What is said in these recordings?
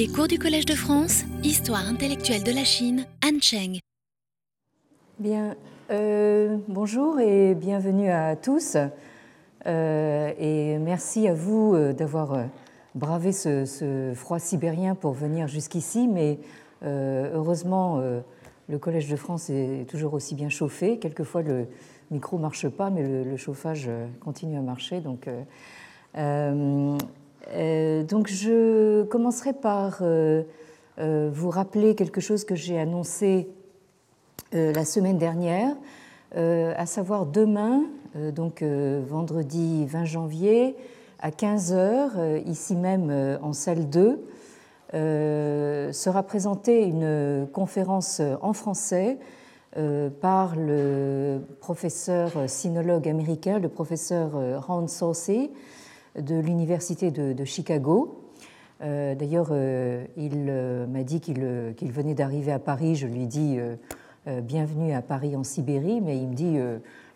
Les cours du Collège de France, Histoire intellectuelle de la Chine, Han Cheng. Bien, euh, bonjour et bienvenue à tous. Euh, et merci à vous euh, d'avoir bravé ce, froid sibérien pour venir jusqu'ici. Mais heureusement, le Collège de France est toujours aussi bien chauffé. Quelquefois, le micro ne marche pas, mais le, chauffage continue à marcher. Donc, donc je commencerai par euh, euh, vous rappeler quelque chose que j'ai annoncé la semaine dernière, à savoir demain, donc vendredi 20 janvier, à 15h, ici même en salle 2, sera présentée une conférence en français par le professeur sinologue américain, le professeur Ron Saucy, de l'Université de, Chicago. Euh, d'ailleurs, euh, il euh, m'a dit qu'il venait d'arriver à Paris. Je lui dis bienvenue à Paris en Sibérie, mais il me dit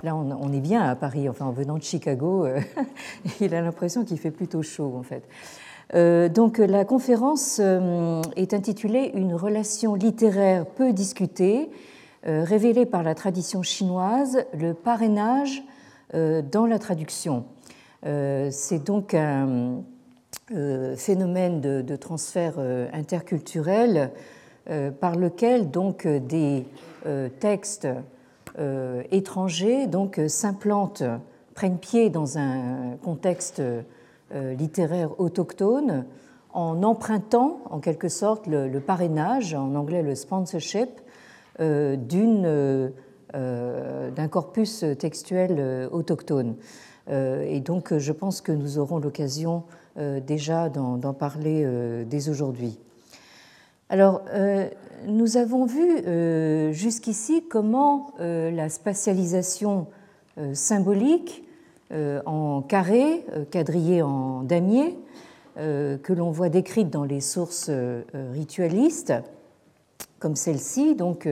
là, on, est bien à Paris. Enfin, en venant de Chicago, il a l'impression qu'il fait plutôt chaud, en fait. donc, la conférence est intitulée Une relation littéraire peu discutée, révélée par la tradition chinoise, le parrainage dans la traduction. Euh, c'est donc un euh, phénomène de, transfert euh, interculturel par lequel donc des textes étrangers donc s'implantent, prennent pied dans un contexte littéraire autochtone en empruntant en quelque sorte le, parrainage, en anglais le sponsorship, d'un corpus textuel autochtone. Euh, et donc, je pense que nous aurons l'occasion euh, déjà d'en parler euh, dès aujourd'hui. Alors, nous avons vu jusqu'ici comment la spatialisation symbolique en carré, quadrillé en damier, que l'on voit décrite dans les sources ritualistes, comme celle-ci, donc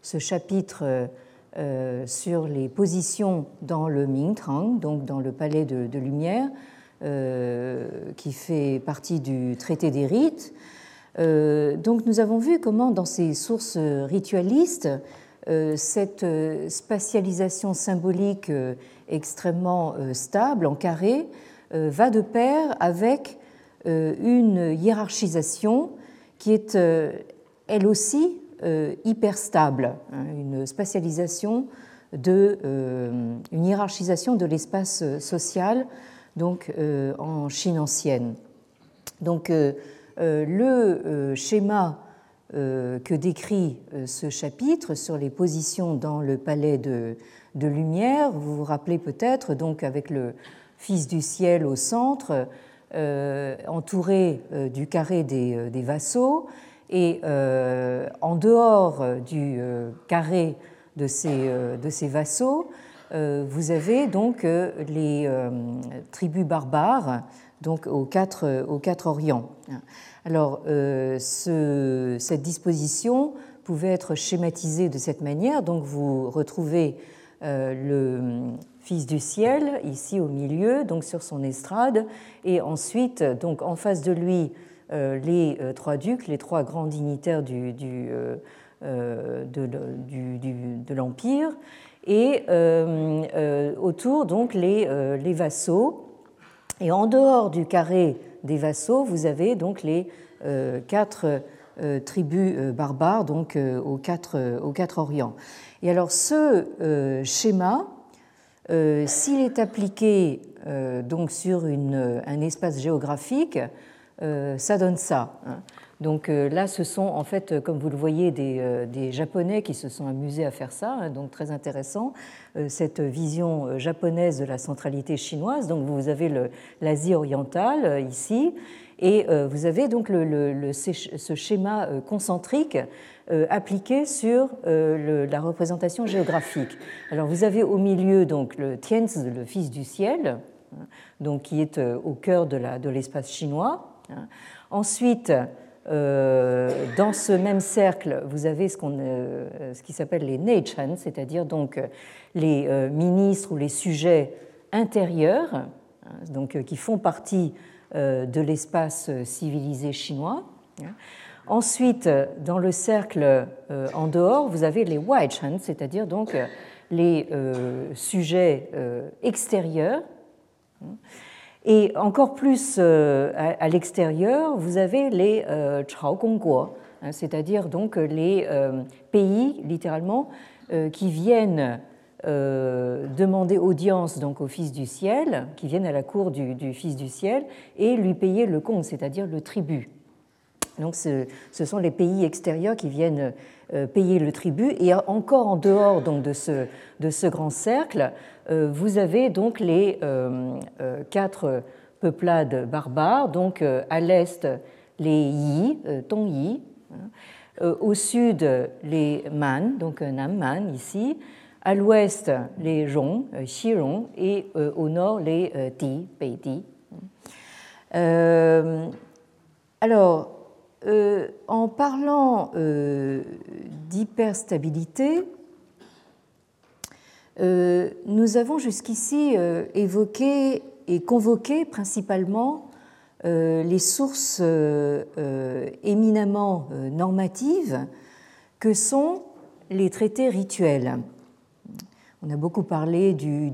ce chapitre euh, sur les positions dans le Mingtang, donc dans le palais de, Lumière, euh, qui fait partie du traité des rites. Euh, donc nous avons vu comment dans ces sources ritualistes, cette spatialisation symbolique extrêmement stable, en carré, va de pair avec une hiérarchisation qui est elle aussi hyper stable, hein, une spatialisation de, euh, une hiérarchisation de l'espace social donc euh, en Chine ancienne. Donc le schéma que décrit ce chapitre sur les positions dans le palais de, Lumière, vous vous rappelez peut-être, donc avec le Fils du ciel au centre, entouré du carré des vassaux, et euh, en dehors du euh, carré de ces, euh, de ces vassaux, vous avez donc les tribus barbares donc aux quatre, aux quatre Orients. Alors, ce, cette disposition pouvait être schématisée de cette manière. Donc, vous retrouvez le Fils du ciel ici au milieu, donc sur son estrade, et ensuite, donc en face de lui, euh, les euh, trois ducs, les trois grands dignitaires du, euh, de, l'Empire, et autour donc les, les, vassaux. Et en dehors du carré des vassaux, vous avez donc les quatre tribus barbares, donc aux, quatre, aux quatre Orients. Et alors ce schéma, s'il est appliqué donc sur une, un espace géographique, euh, ça donne ça. Hein. Donc euh, là, ce sont en fait, comme vous le voyez, des, euh, Japonais qui se sont amusés à faire ça, hein, donc très intéressant, cette vision japonaise de la centralité chinoise. Donc vous avez l'Asie orientale ici, et vous avez donc ce schéma concentrique appliqué sur la représentation géographique. Alors vous avez au milieu donc le Tianzi, le fils du ciel, hein, donc qui est au cœur de l'espace chinois. Hein. Ensuite, euh, dans ce même cercle, vous avez ce, euh, ce qui s'appelle les Neichan, c'est-à-dire donc les euh, ministres ou les sujets intérieurs, hein, donc, qui font partie de l'espace civilisé chinois. Ensuite, dans le cercle en dehors, vous avez les Waichan, c'est-à-dire donc les sujets extérieurs. Et encore plus à l'extérieur, vous avez les Chao Gongguo, hein, c'est-à-dire donc les pays, littéralement, qui viennent euh, demander audience donc au Fils du ciel, qui viennent à la cour du, Fils du ciel, et lui payer le compte, c'est-à-dire le tribut. Donc ce, sont les pays extérieurs qui viennent euh, payer le tribut. Et encore en dehors donc, de, ce, de ce grand cercle, euh, vous avez donc les quatre peuplades barbares, donc à l'est les Yi, Tong Yi, hein, au sud les Man, donc Nam Man ici, à l'ouest les Rong, euh, Xirong, et euh, au nord les euh, Di, Beidi. alors, en parlant d'hyperstabilité, nous avons jusqu'ici évoqué et convoqué principalement les sources éminemment normatives que sont les traités rituels. On a beaucoup parlé du,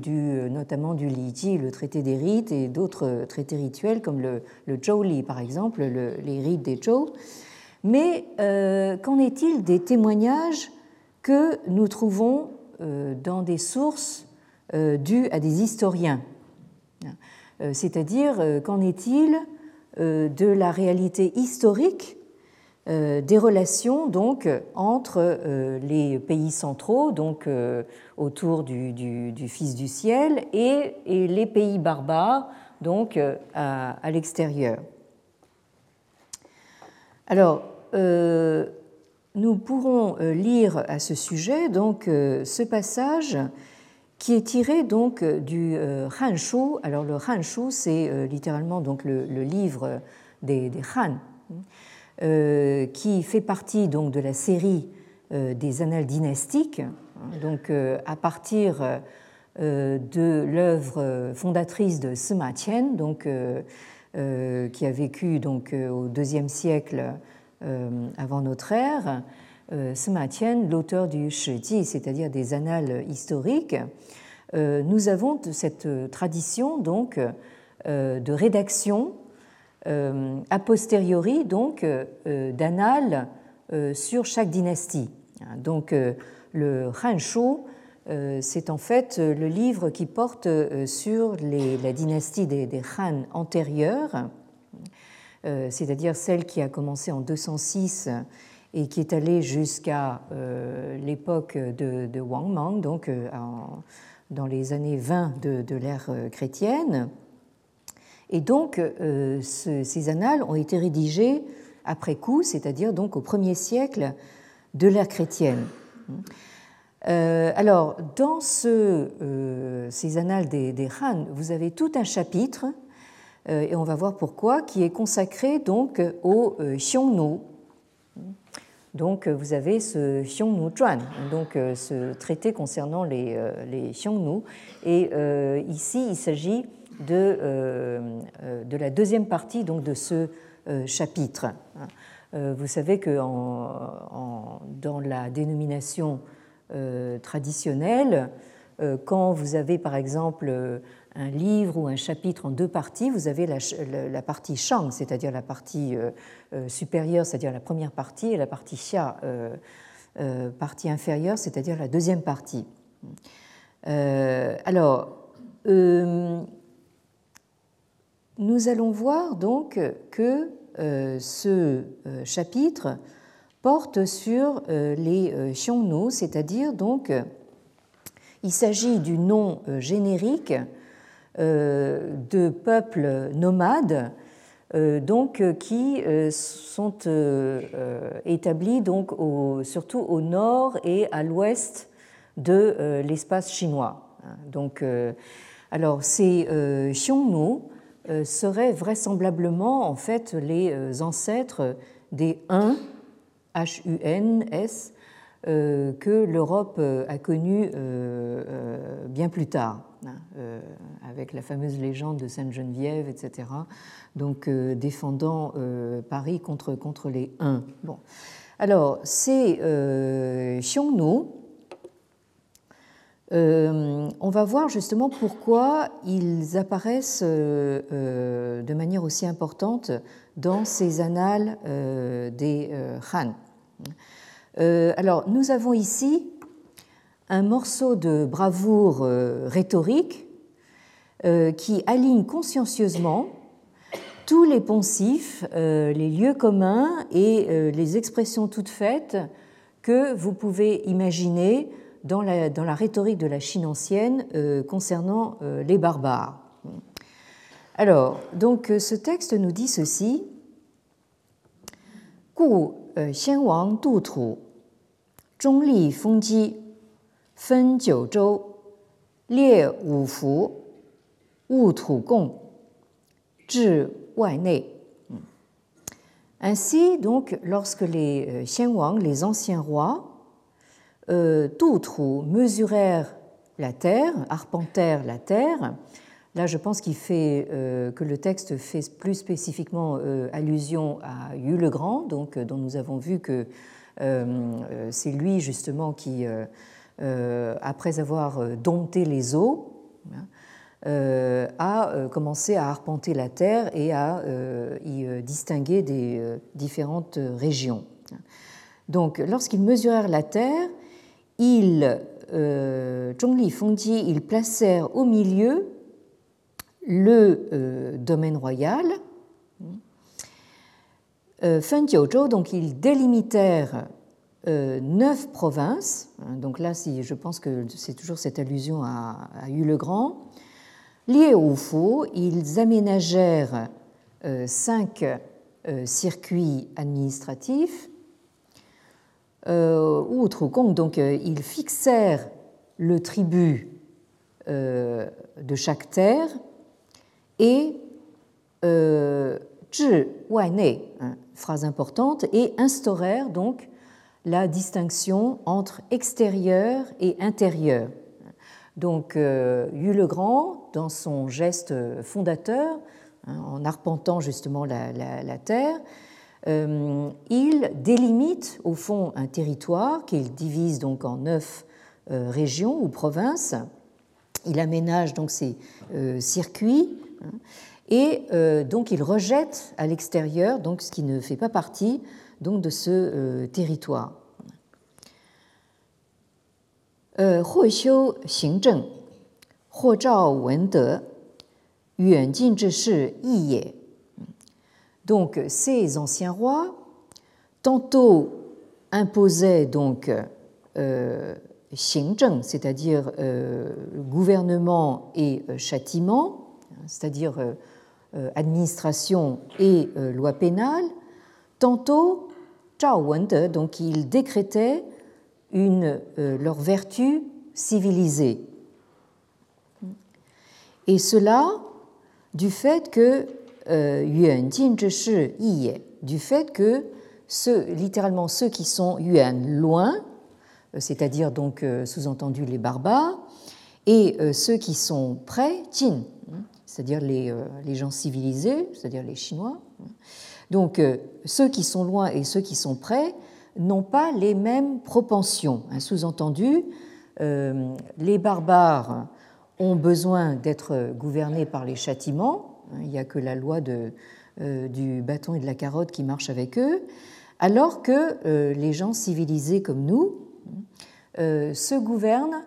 notamment du Liji, le traité des rites, et d'autres traités rituels comme le, le Zhou par exemple, les rites des Zhou. Mais euh, qu'en est-il des témoignages que nous trouvons euh, dans des sources euh, dues à des historiens? C'est-à-dire, qu'en est-il de la réalité historique euh, des relations donc entre euh, les pays centraux, donc euh, autour du, Fils du ciel, et, les pays barbares, donc à, l'extérieur. Alors, nous pourrons lire à ce sujet donc ce passage qui est tiré donc du Han Shu. Alors le Han Shu, c'est littéralement donc le, livre des, des Han. Euh, qui fait partie donc de la série euh, des annales dynastiques, donc euh, à partir de l'œuvre fondatrice de Sima Qian, donc qui a vécu donc au IIe siècle avant notre ère. Sima l'auteur du Shiji, c'est-à-dire des annales historiques, nous avons cette tradition donc de rédaction a posteriori donc euh, d'annales euh, sur chaque dynastie. Donc le Han Shu, c'est en fait le livre qui porte sur la dynastie des, Han antérieures, c'est-à-dire celle qui a commencé en 206 et qui est allée jusqu'à l'époque de, Wang Mang, donc dans les années 20 de l'ère chrétienne. Et donc, euh, ces annales ont été rédigées après coup, c'est-à-dire donc au premier siècle de l'ère chrétienne. Euh, alors, dans euh, ces annales des, Han, vous avez tout un chapitre, et on va voir pourquoi, qui est consacré donc au Xiongnu. Donc, vous avez ce Xiongnu Zhuan, donc ce traité concernant les Xiongnu. Et ici, il s'agit de, euh, euh, de la deuxième partie donc, de ce euh, chapitre. Vous savez que en, dans la dénomination traditionnelle, quand vous avez par exemple un livre ou un chapitre en deux parties, vous avez la, la, partie shang, c'est-à-dire la partie supérieure, c'est-à-dire la première partie, et la partie xia, partie inférieure, c'est-à-dire la deuxième partie. alors, nous allons voir donc que euh, ce euh, chapitre porte sur euh, les Xiongnu, c'est-à-dire donc il s'agit du nom générique de peuples nomades donc, qui sont établis donc surtout au nord et à l'ouest de l'espace chinois. Donc, alors, ces Xiongnu seraient vraisemblablement en fait les euh, ancêtres des Huns, H-U-N-S, que l'Europe a connu bien plus tard, hein, avec la fameuse légende de Sainte-Geneviève, etc., donc défendant Paris contre, contre les Huns. Bon. Alors, ces Xiongnu, euh, on va voir justement pourquoi ils apparaissent euh, euh, de manière aussi importante dans ces annales des Han. alors, nous avons ici un morceau de bravoure rhétorique qui aligne consciencieusement tous les poncifs, les lieux communs et les expressions toutes faites que vous pouvez imaginer dans la, dans la rhétorique de la Chine ancienne euh, concernant euh, les barbares. Alors, donc euh, ce texte nous dit ceci. Gu xian wang du tu, zhong li feng ji, fen jiu zhou, lie wu fu, wu tu gong, zhi wai nei. Ainsi, donc, lorsque les Xian Wang, les anciens rois, euh, d'autres mesurèrent la terre, arpentèrent la terre. Là, je pense qu'il fait euh, que le texte fait plus spécifiquement euh, allusion à Yu le Grand, donc dont nous avons vu que c'est lui justement qui, après avoir dompté les eaux, hein, a commencé à arpenter la terre et à y distinguer des différentes régions. Donc, lorsqu'ils mesurèrent la terre, ils, euh, ils placèrent au milieu le euh, domaine royal. Euh, donc ils délimitèrent euh, neuf provinces. Donc là, si, je pense que c'est toujours cette allusion à, à Yu le Grand. Lié au Fu, ils aménagèrent cinq circuits administratifs euh, outre compte, donc euh, ils fixèrent le tribut euh, de chaque terre et zhi wai hein, phrase importante, et instaurèrent donc la distinction entre extérieur et intérieur. Donc Yu le Grand, dans son geste fondateur, hein, en arpentant justement la terre, euh, il délimite au fond un territoire qu'il divise donc en neuf euh, régions ou provinces. Il aménage donc ses euh, circuits hein, et donc il rejette à l'extérieur donc ce qui ne fait pas partie donc de ce territoire donc ces anciens rois, tantôt imposaient donc euh, c'est-à-dire euh, gouvernement et euh, châtiment, c'est-à-dire euh, administration et loi pénale, tantôt Zhao donc ils décrétaient leur vertu civilisée. Et cela du fait que yuan du fait que ceux, littéralement ceux qui sont yuan loin, euh, c'est-à-dire donc euh, sous-entendu les barbares, et euh, ceux qui sont près, jin, hein, c'est-à-dire les, les, gens civilisés, c'est-à-dire les Chinois. Hein. Donc ceux qui sont loin et ceux qui sont près n'ont pas les mêmes propensions. Sous-entendu, les barbares ont besoin d'être gouvernés par les châtiments, il n'y a que la loi euh, du bâton et de la carotte qui marche avec eux, alors que euh, les gens civilisés comme nous euh, se gouvernent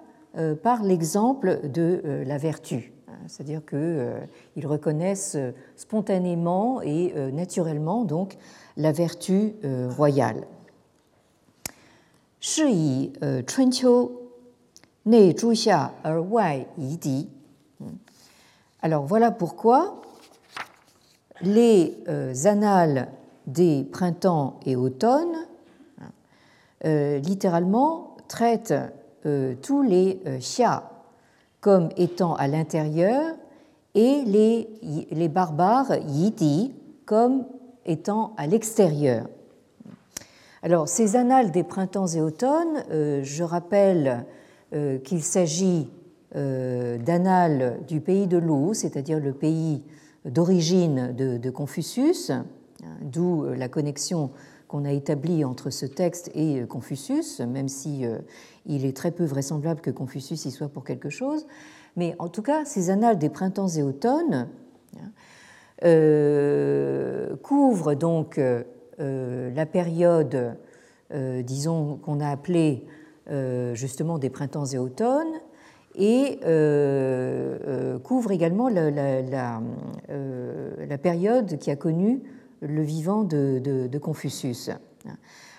par l'exemple de la vertu. C'est-à-dire qu'ils reconnaissent spontanément et naturellement donc la vertu royale. Alors voilà pourquoi les euh, annales des printemps et automnes, euh, littéralement, traitent euh, tous les xia comme étant à l'intérieur et les, barbares yidi comme étant à l'extérieur. Alors, ces annales des printemps et automnes, je rappelle qu'il s'agit d'annales du pays de Lou, c'est-à-dire le pays d'origine de, Confucius, hein, d'où la connexion qu'on a établie entre ce texte et Confucius, même si il est très peu vraisemblable que Confucius y soit pour quelque chose. Mais en tout cas, ces annales des printemps et automnes hein, euh, couvrent donc euh, la période, euh, disons, qu'on a appelée justement des printemps et automnes, et couvrent également la, la, période qui a connu le vivant de, Confucius.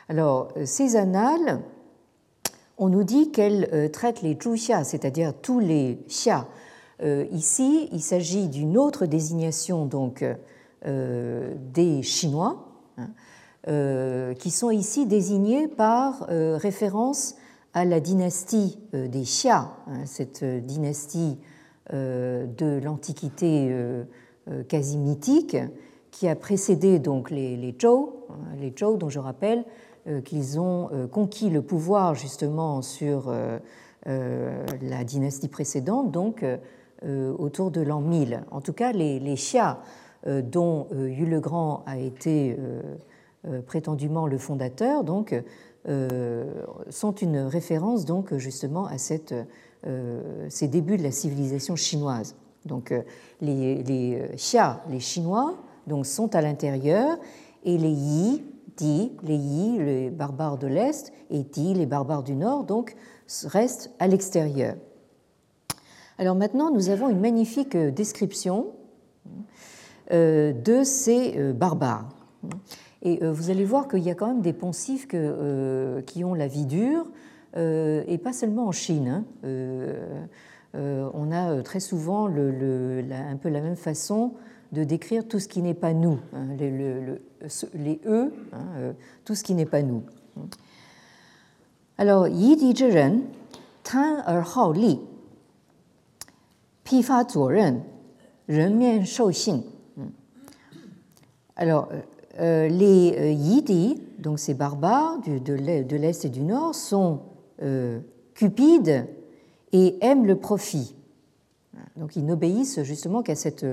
Alors, ces annales on nous dit qu'elle euh, traite les Zhuxia, c'est-à-dire tous les Xia. Euh, ici, il s'agit d'une autre désignation donc euh, des Chinois, hein, qui sont ici désignés par référence à la dynastie des Xia, hein, cette dynastie de l'Antiquité quasi mythique qui a précédé donc les, Zhou, hein, les Zhou dont je rappelle euh, qu'ils ont euh, conquis le pouvoir justement sur euh, la dynastie précédente, donc autour de l'an 1000. En tout cas, les, les Xia, dont Yu le Grand a été prétendument le fondateur, donc, sont une référence donc justement à cette, ces débuts de la civilisation chinoise. Donc les, les Xia, les Chinois, donc, sont à l'intérieur et les Yi, Ti, les Yi, les barbares de l'Est, et Ti, les barbares du Nord, donc restent à l'extérieur. Alors maintenant, nous avons une magnifique euh, description euh, de ces euh, barbares. Et vous allez voir qu'il y a quand même des poncifs qui ont la vie dure, et pas seulement en Chine. Hein. On a très souvent un peu la même façon de décrire tout ce qui n'est pas nous, hein, les, les, E, hein, euh, tout ce qui n'est pas nous. Alors, yi tan er hao li, ren, ren mian shou. Alors, euh, les euh, Yidi, donc ces barbares de l'Est et du Nord, sont cupides et aiment le profit. Donc ils n'obéissent justement qu'à cette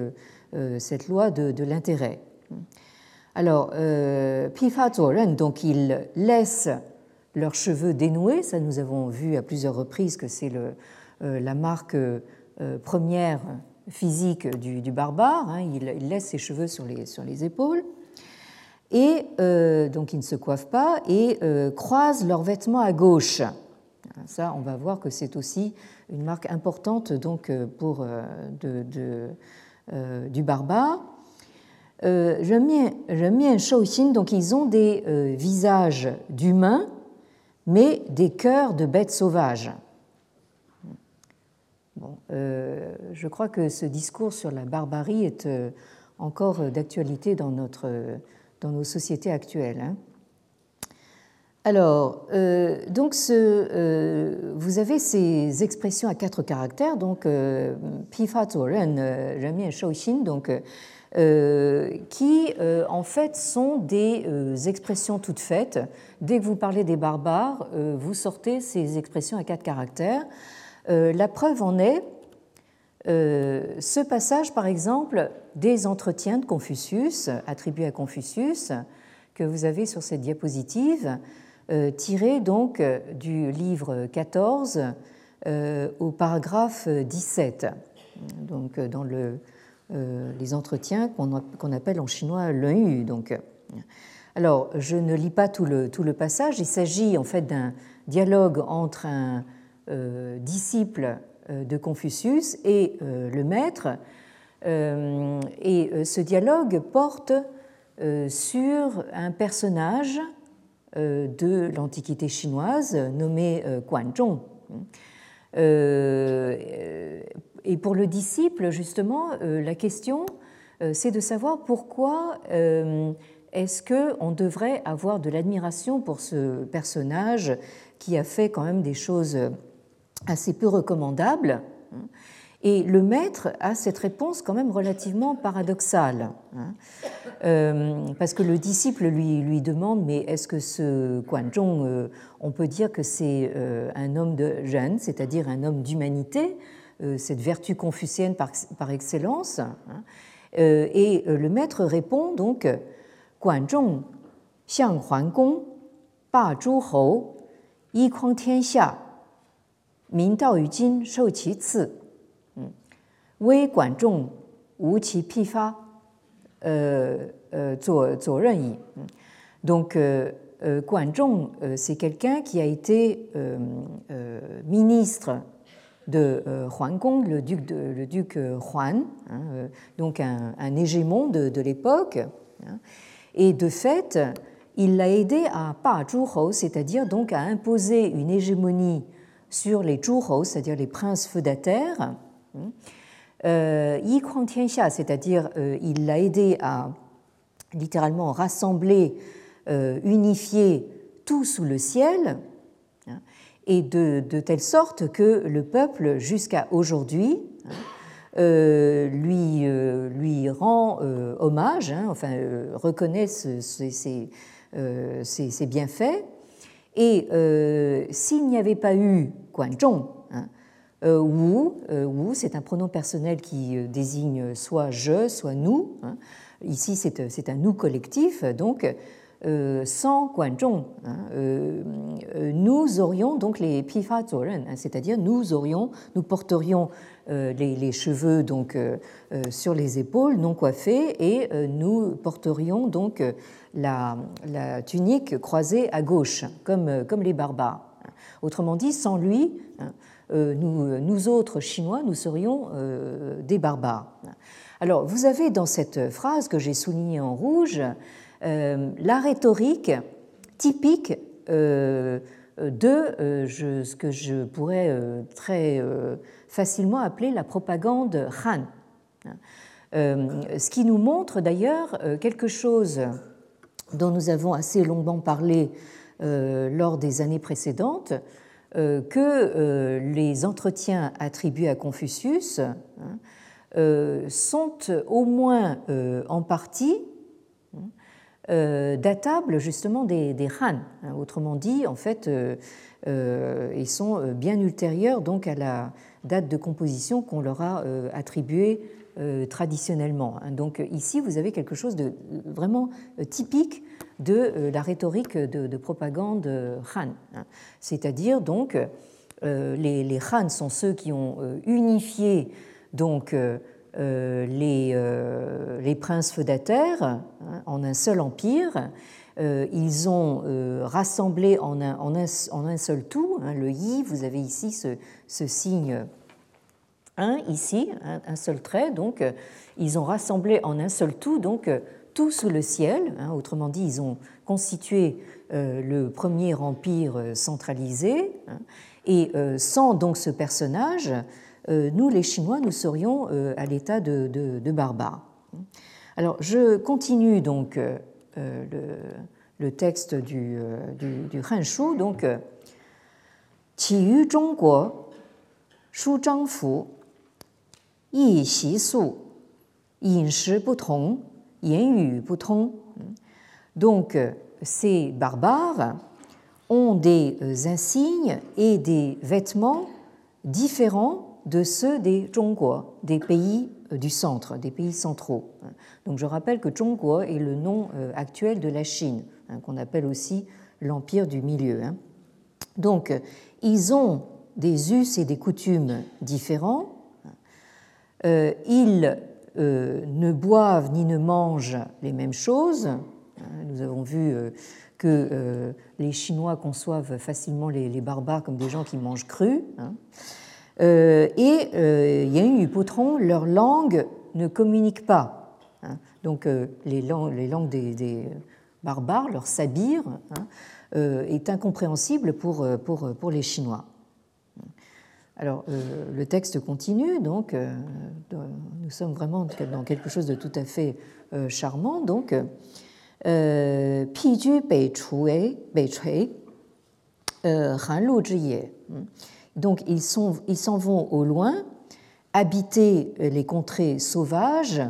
euh, cette loi de, l'intérêt. Alors, euh, Pifa donc ils laissent leurs cheveux dénoués, ça nous avons vu à plusieurs reprises que c'est euh, la marque première physique du, barbare, hein. il, laisse ses cheveux sur les, sur les épaules, et donc ils ne se coiffent pas, et croisent leurs vêtements à gauche. Ça, on va voir que c'est aussi une marque importante donc, pour de, de euh, du barbare. Euh, Shouxin, donc ils ont des euh, visages d'humains, mais des cœurs de bêtes sauvages. Bon, je crois que ce discours sur la barbarie est encore d'actualité dans, notre, dans nos sociétés actuelles. Hein. Alors, euh, donc euh, vous avez ces expressions à quatre caractères, donc euh, donc qui en fait sont des expressions toutes faites. Dès que vous parlez des barbares, vous sortez ces expressions à quatre caractères. la preuve en est ce passage, par exemple, des entretiens de Confucius, attribués à Confucius, que vous avez sur cette diapositive. Euh, tiré donc euh, du livre 14 euh, au paragraphe 17, donc dans le, les entretiens qu'on appelle en chinois l'un Donc, alors, je ne lis pas le, tout le passage. Il s'agit en fait d'un dialogue entre un disciple de Confucius et le maître. et ce dialogue porte sur un personnage euh, de l'Antiquité chinoise nommé euh, Guanzhong. Euh, et pour le disciple, justement, la question, c'est de savoir pourquoi est-ce qu'on devrait avoir de l'admiration pour ce personnage qui a fait quand même des choses assez peu recommandables Et le maître a cette réponse quand même relativement paradoxale, hein. euh, parce que le disciple lui, lui demande mais est-ce que ce Guanzhong, euh, on peut dire que c'est euh, un homme de Ren, c'est-à-dire un homme d'humanité, cette vertu confucienne par, par excellence hein. Et le maître répond donc Guanzhong xiang huan gong, ba zhu hou, yi kuang tian xia, min dao yu jin shou qi ci. 为管仲无其批发，呃呃，做做任意。Donc, euh, euh, Guanzhong, euh, c'est quelqu'un qui a été euh, euh, ministre de euh, Huan Gong, le duc, de, le duc Huan, hein, donc un, un, hégémon de, de l'époque. Hein, et de fait, il l'a aidé à Pa Zhuhou, c'est-à-dire donc à imposer une hégémonie sur les Zhuhou, c'est-à-dire les princes feudataires. Euh, Yi Kuang Tianxia, c'est-à-dire euh, il l'a aidé à littéralement rassembler, euh, unifier tout sous le ciel, hein, et de, telle sorte que le peuple, jusqu'à aujourd'hui, hein, lui, lui rend hommage, hein, enfin reconnaît ses, bienfaits. Et s'il n'y avait pas eu Guanzhong, euh, euh, Wu c'est un pronom personnel qui euh, désigne soit je, soit nous. Hein. Ici, c'est un nous collectif, donc sans Guanzhong, hein, nous aurions donc les Pifa hein, c'est-à-dire nous aurions, nous porterions les, cheveux donc sur les épaules non coiffés et nous porterions donc la, la, tunique croisée à gauche, comme, comme les barbares. Autrement dit, sans lui, euh, nous, nous, autres Chinois, nous serions euh, des barbares. Alors, vous avez dans cette phrase que j'ai soulignée en rouge euh, la rhétorique typique de ce que je pourrais très facilement appeler la propagande Han. Ce qui nous montre d'ailleurs quelque chose dont nous avons assez longuement parlé lors des années précédentes, euh, que euh, les entretiens attribués à Confucius hein, euh, sont au moins en partie datables justement des, Han. Hein. Autrement dit, en fait, ils sont bien ultérieurs donc à la date de composition qu'on leur a attribuée traditionnellement. Hein. Donc ici, vous avez quelque chose de vraiment typique de euh, la rhétorique de, propagande Han. Hein. C'est-à-dire donc euh, les, les, Han sont ceux qui ont euh, unifié donc les, les, princes feudataires hein, en un seul empire. Ils ont rassemblé en un, en, un, en un, seul tout, le yi, vous avez ici ce, ce signe 1, ici, un, seul trait, donc ils ont rassemblé en un seul tout, donc tout sous le ciel. Hein, autrement dit, ils ont constitué euh, le premier empire euh, centralisé. Hein, et euh, sans donc ce personnage, nous, les Chinois, nous serions à l'état de, barbares. Alors, je continue donc le, texte du, du, du. Donc, Qi yu Donc, ces barbares ont des insignes et des vêtements différents de ceux des Zhongguo, des pays euh, du centre, des pays centraux. Donc je rappelle que Zhongguo est le nom euh, actuel de la Chine, hein, qu'on appelle aussi l'empire du milieu. Hein. Donc ils ont des us et des coutumes différents. Ils euh, ne boivent ni ne mangent les mêmes choses. Nous avons vu euh, que euh, les Chinois conçoivent facilement les, barbares comme des gens qui mangent cru. Hein. et Yang Potron, leur langue ne communique pas. Hein. Donc les langues, des, barbares, leur sabir, hein, est incompréhensible pour les Chinois. Alors, euh, le texte continue, donc euh, nous sommes vraiment dans quelque chose de tout à fait euh, charmant. Donc, Bei Donc, ils s'en vont au loin habiter les contrées sauvages,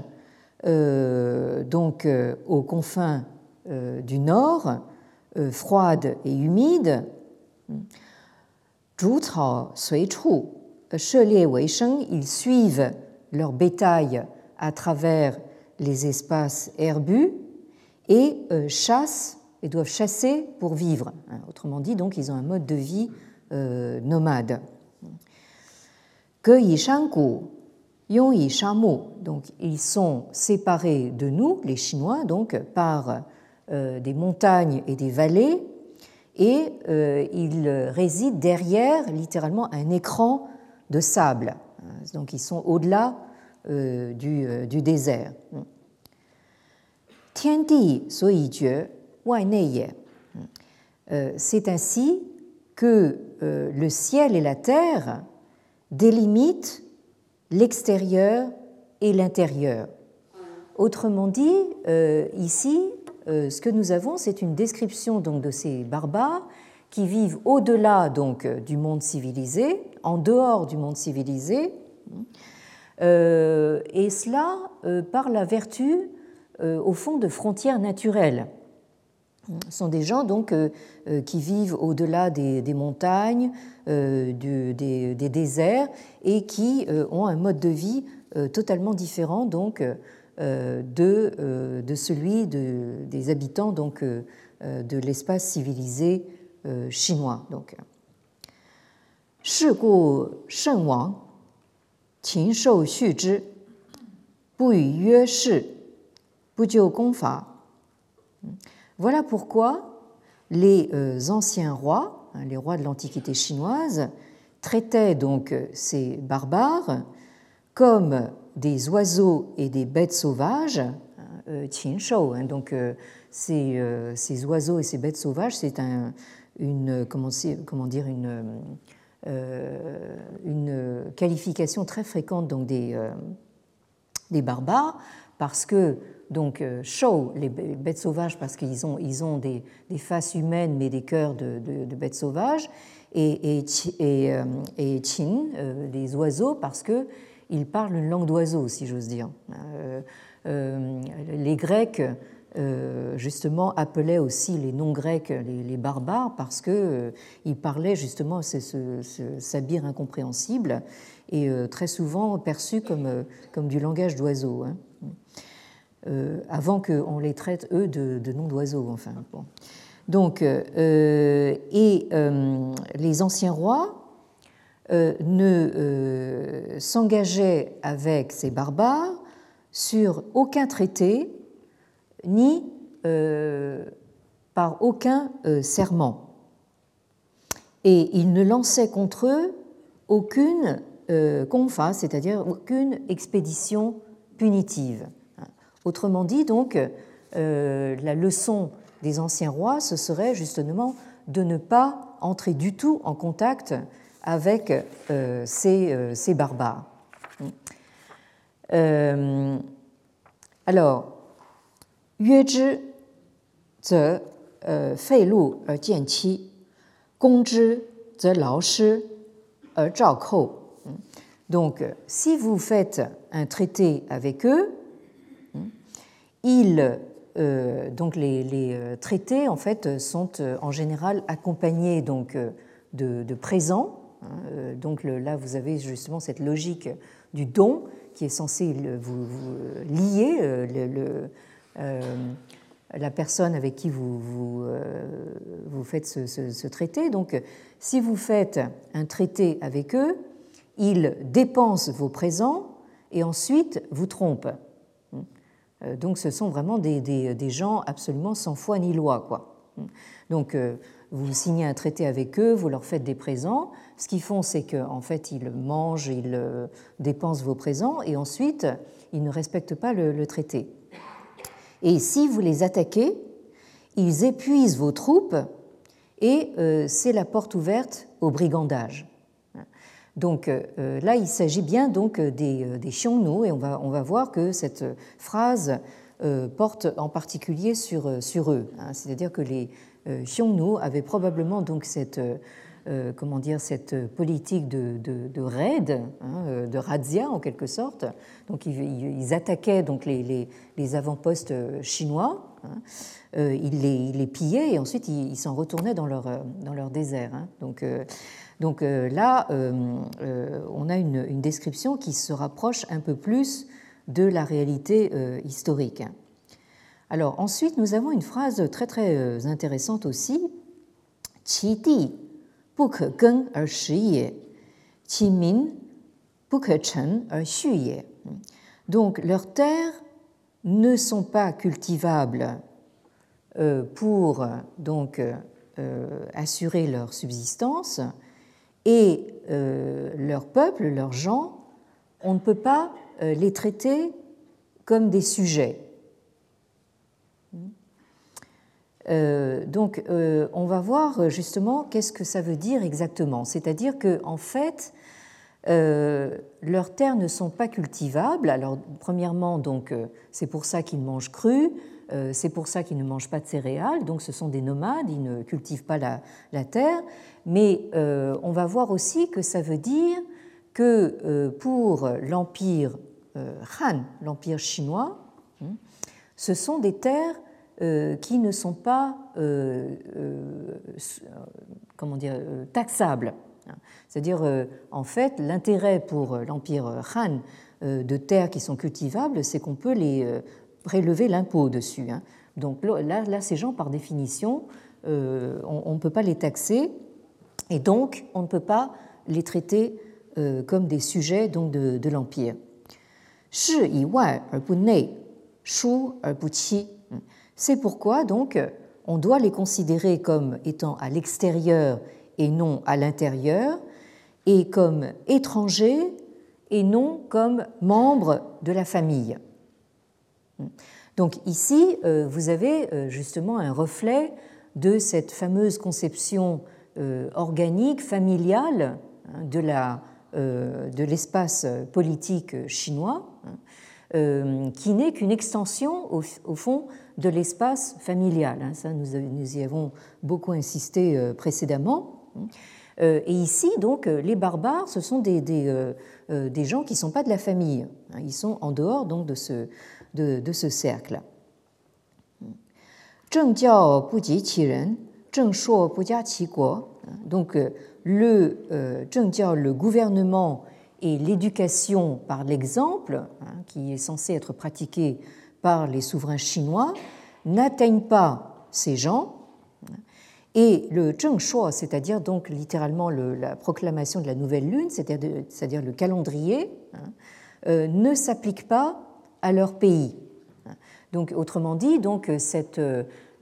donc aux confins du nord, froides et humides. Ils suivent leur bétail à travers les espaces herbus et chassent et doivent chasser pour vivre. Autrement dit, donc, ils ont un mode de vie euh, nomade. Donc, ils sont séparés de nous, les Chinois, donc, par euh, des montagnes et des vallées, et euh, ils résident derrière, littéralement, un écran de sable. Donc, ils sont au-delà du, du, désert. Tiandi euh, c'est ainsi que euh, le ciel et la terre délimitent l'extérieur et l'intérieur. Autrement dit, euh, ici, ce que nous avons, c'est une description donc de ces barbares qui vivent au-delà donc du monde civilisé, en dehors du monde civilisé, et cela par la vertu, au fond, de frontières naturelles. Sont des gens donc euh, euh, qui vivent au-delà des, montagnes, euh, des, déserts et qui ont un mode de vie totalement différent donc euh, de, euh, de celui de, des habitants donc, euh, de l'espace civilisé chinois. Donc, Wang, Qin Shou Xu Zhi, Bu Yue Shi, Fa. Voilà pourquoi les anciens rois, hein, les rois de l'Antiquité chinoise, traitaient donc ces barbares comme des oiseaux et des bêtes sauvages, hein, euh, qin hein, donc ces, ces, oiseaux et ces bêtes sauvages, c'est un, une, comment, dire, une, une qualification très fréquente donc des, des barbares, parce que donc euh, show, les bêtes sauvages, parce qu'ils ont, ils ont des, faces humaines mais des cœurs de, bêtes sauvages, et, et, et, euh, chin, euh, les oiseaux, parce qu'ils parlent une langue d'oiseau, si j'ose dire. les Grecs, justement, appelaient aussi les non-grecs les, barbares parce qu'ils parlaient justement ce, ce, sabir incompréhensible et très souvent perçu comme, comme du langage d'oiseau. Hein. Euh, avant qu'on les traite, eux, de, noms d'oiseaux. Enfin, Donc, euh, et euh, les anciens rois ne s'engageaient avec ces barbares sur aucun traité ni par aucun serment. Et ils ne lançaient contre eux aucune confa, c'est-à-dire aucune expédition punitive. Autrement dit, donc, euh, la leçon des anciens rois, ce serait justement de ne pas entrer du tout en contact avec euh, ces, euh, ces, barbares. Euh, alors, Yue zhi zhe euh, fei lu er euh, jian qi, gong zhi zhe lao shi er zhao kou. Donc, si vous faites un traité avec eux, ils, donc les, les, traités en fait sont en général accompagnés donc de, de présents Hein, donc là, vous avez justement cette logique du don qui est censé vous, lier la personne avec qui vous, vous, faites ce, traité. Donc, si vous faites un traité avec eux, ils dépensent vos présents et ensuite vous trompent. Euh, donc ce sont vraiment des, gens absolument sans foi ni loi. Quoi. Donc euh, vous signez un traité avec eux, vous leur faites des présents. Ce qu'ils font, c'est qu'en fait, ils mangent, ils euh, dépensent vos présents et ensuite, ils ne respectent pas le, traité. Et si vous les attaquez, ils épuisent vos troupes et c'est la porte ouverte au brigandage. Donc euh, là, il s'agit bien donc euh, des, euh, des et on va, on va voir que cette phrase porte en particulier sur, sur eux. Hein. C'est-à-dire que les Xiongnu avaient probablement donc cette comment dire, cette politique de, de, raid, hein, de razzia en quelque sorte. Donc ils, attaquaient donc les, les, avant-postes chinois, hein. ils, les, les, pillaient et ensuite ils s'en retournaient dans leur, dans leur désert. Hein. Donc, donc là, on a une, description qui se rapproche un peu plus de la réalité historique. Alors ensuite, nous avons une phrase très très euh, intéressante aussi. Qi di shi er. Donc leurs terres ne sont pas cultivables euh, pour donc euh, assurer leur subsistance et leur peuple, leurs gens, on ne peut pas les traiter comme des sujets. Euh, donc, euh, on va voir euh, justement qu'est-ce que ça veut dire exactement. C'est-à-dire que, en fait, leurs terres ne sont pas cultivables. Alors, premièrement, donc, c'est pour ça qu'ils mangent cru. c'est pour ça qu'ils ne mangent pas de céréales. Donc, ce sont des nomades. Ils ne cultivent pas la, terre. Mais on va voir aussi que ça veut dire que pour l'empire Han, l'empire chinois, hein, ce sont des terres qui ne sont pas euh, euh, comment dire, taxables. C'est-à-dire, en fait, l'intérêt pour l'Empire Han de terres qui sont cultivables, c'est qu'on peut les prélever l'impôt dessus. Hein. Donc là, ces gens, par définition, on ne peut pas les taxer et donc on ne peut pas les traiter comme des sujets donc, de, l'Empire. Shi. C'est pourquoi donc on doit les considérer comme étant à l'extérieur et non à l'intérieur, et comme étrangers et non comme membres de la famille. Donc ici, euh, vous avez euh, justement un reflet de cette fameuse conception euh, organique, familiale hein, de l'espace politique chinois, hein, qui n'est qu'une extension, au, fond, de l'espace familial. Hein. Ça, nous, y avons beaucoup insisté euh, précédemment. Euh, et ici, donc, euh, les barbares, ce sont des, des, gens qui ne sont pas de la famille. Hein. Ils sont en dehors donc, de, ce, de, de ce cercle. Donc, le le gouvernement et l'éducation par l'exemple, hein, qui est censé être pratiqué par les souverains chinois n'atteignent pas ces gens. Et le Shuo, c'est-à-dire donc littéralement la proclamation de la nouvelle lune, c'est-à-dire le calendrier, hein, euh, ne s'applique pas à leur pays. Donc, autrement dit, donc cette,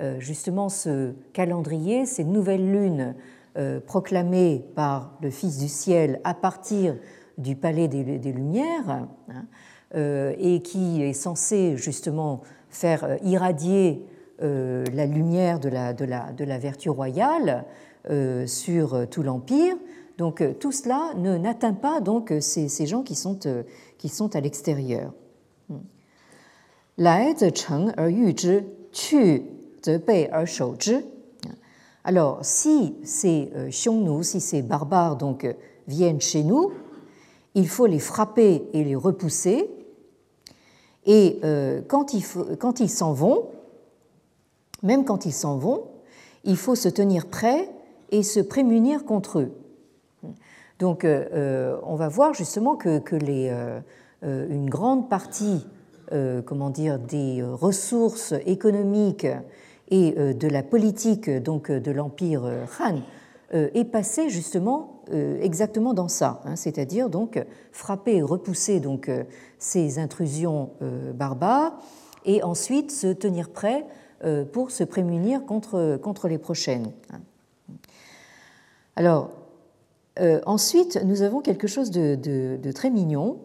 euh, justement ce calendrier, ces nouvelles lunes euh, proclamées par le Fils du ciel à partir du palais des, Lumières, hein, euh, et qui est censé justement faire euh, irradier euh, la lumière de la, de la, de la vertu royale sur tout l'empire. Donc tout cela n'atteint pas donc ces, ces, gens qui sont, qui sont à l'extérieur. Alors, si ces Xiongnu, si ces barbares donc viennent chez nous, il faut les frapper et les repousser et euh, quand ils s'en vont, même quand ils s'en vont, il faut se tenir prêt et se prémunir contre eux. Donc euh, euh, on va voir justement que, une grande partie comment dire, des ressources économiques et de la politique donc, de l'Empire Han est passée justement exactement dans ça, hein, c'est-à-dire donc frapper et repousser donc ces intrusions euh, barbares et ensuite se tenir prêt euh, pour se prémunir contre, contre les prochaines. Alors, euh, ensuite, nous avons quelque chose de, de, très mignon.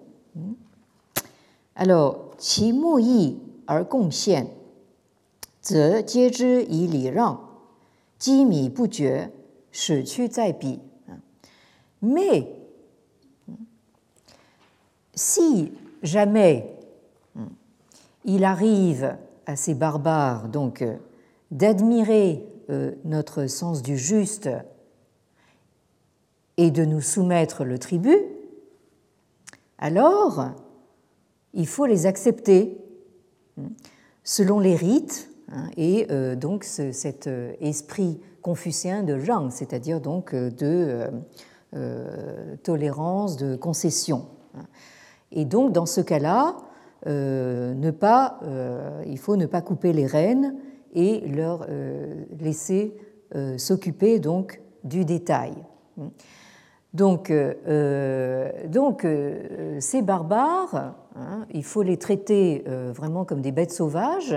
Alors, qi mu yi Mais, si jamais il arrive à ces barbares donc d'admirer euh, notre sens du juste et de nous soumettre le tribut, alors il faut les accepter selon les rites hein, et euh, donc cet euh, esprit confucéen de Zhang, c'est-à-dire donc euh, de tolérance, de concession. Et donc dans ce cas-là, il faut ne pas couper les rênes et leur laisser s'occuper donc du détail. Donc, euh, euh, euh, ces barbares, hein, il faut les traiter vraiment comme des bêtes sauvages,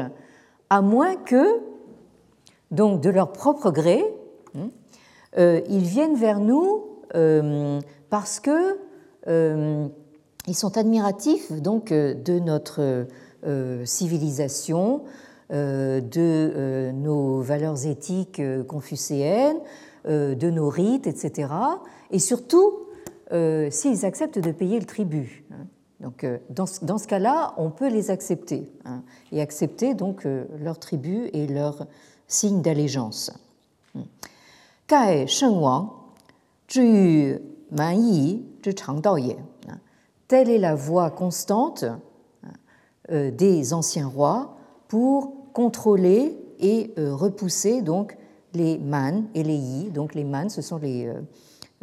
à moins que, donc de leur propre gré, hein, ils viennent vers nous parce que ils sont admiratifs donc de notre civilisation, de nos valeurs éthiques confucéennes, de nos rites, etc et surtout euh, s'ils acceptent de payer le tribut. Hein. Donc, euh, dans, ce cas-là, on peut les accepter hein, et accepter donc euh, leur tribut et leur signe d'allégeance. Telle est la voie constante des anciens rois pour contrôler et repousser donc les man et les yi. Donc les man, ce sont les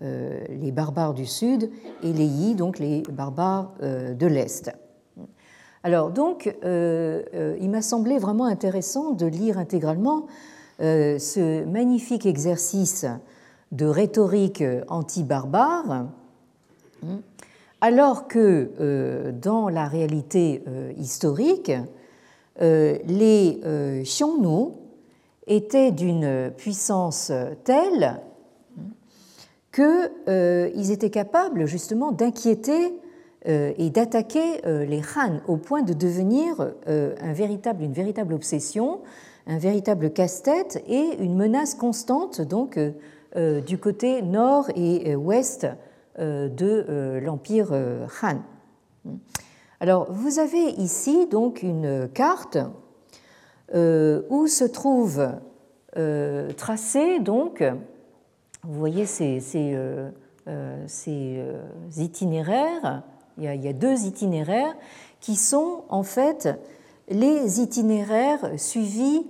euh, barbares du sud et les Yi, donc les barbares euh, de l'est. Alors donc, euh, il m'a semblé vraiment intéressant de lire intégralement ce magnifique exercice de rhétorique anti-barbare, alors que dans la réalité historique, les Xiongnu étaient d'une puissance telle qu'ils euh, étaient capables justement d'inquiéter euh, et d'attaquer euh, les Han au point de devenir un véritable, une véritable obsession, un véritable casse-tête et une menace constante donc du côté nord et ouest de l'empire Han. Alors vous avez ici donc une carte où se trouve tracé donc vous voyez ces, euh, euh, euh, itinéraires, il y, a, deux itinéraires qui sont en fait les itinéraires suivis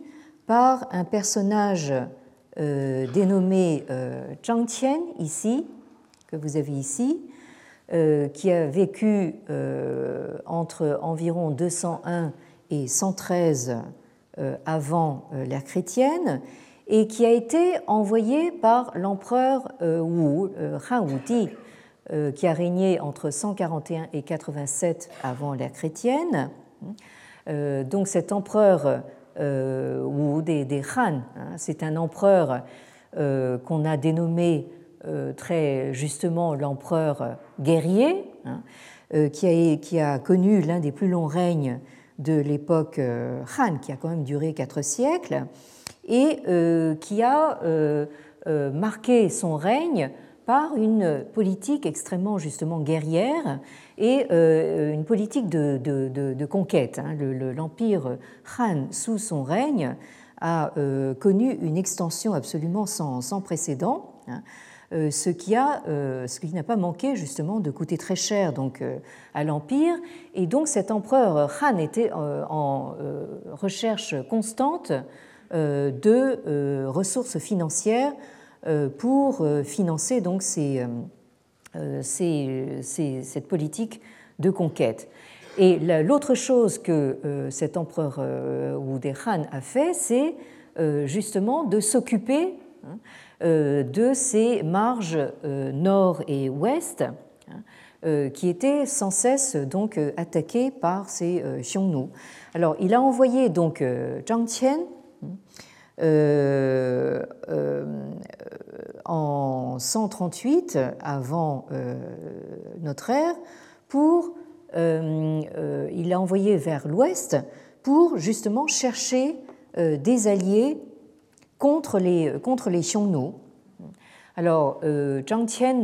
par un personnage dénommé Zhang Qian, ici, que vous avez ici, qui a vécu entre environ 201 et 113 avant l'ère chrétienne et qui a été envoyé par l'empereur euh, Wu, euh, Han euh, qui a régné entre 141 et 87 avant l'ère chrétienne. Donc cet empereur Wu des, des Han, hein, c'est un empereur qu'on a dénommé très justement l'empereur guerrier, hein, qui, a, qui, a, connu l'un des plus longs règnes de l'époque Han, qui a quand même duré quatre siècles et euh, qui a euh, euh, marqué son règne par une politique extrêmement justement guerrière et une politique de, conquête. Hein. L'empire Han, sous son règne, a connu une extension absolument sans, précédent. Hein. ce qui n'a pas manqué justement de coûter très cher donc à l'empire et donc cet empereur Han était en recherche constante euh, de euh, ressources financières euh, pour financer donc ces, cette politique de conquête. Et l'autre chose que cet empereur Wu a fait, c'est justement de s'occuper hein, de ces marges nord et ouest hein, qui étaient sans cesse donc attaquées par ces Xiongnu. Alors, il a envoyé donc Zhang Qian euh, euh, en 138 avant euh, notre ère pour il l'a envoyé vers l'ouest pour justement chercher des alliés contre les, contre Xiongnu. Alors, Zhang Tian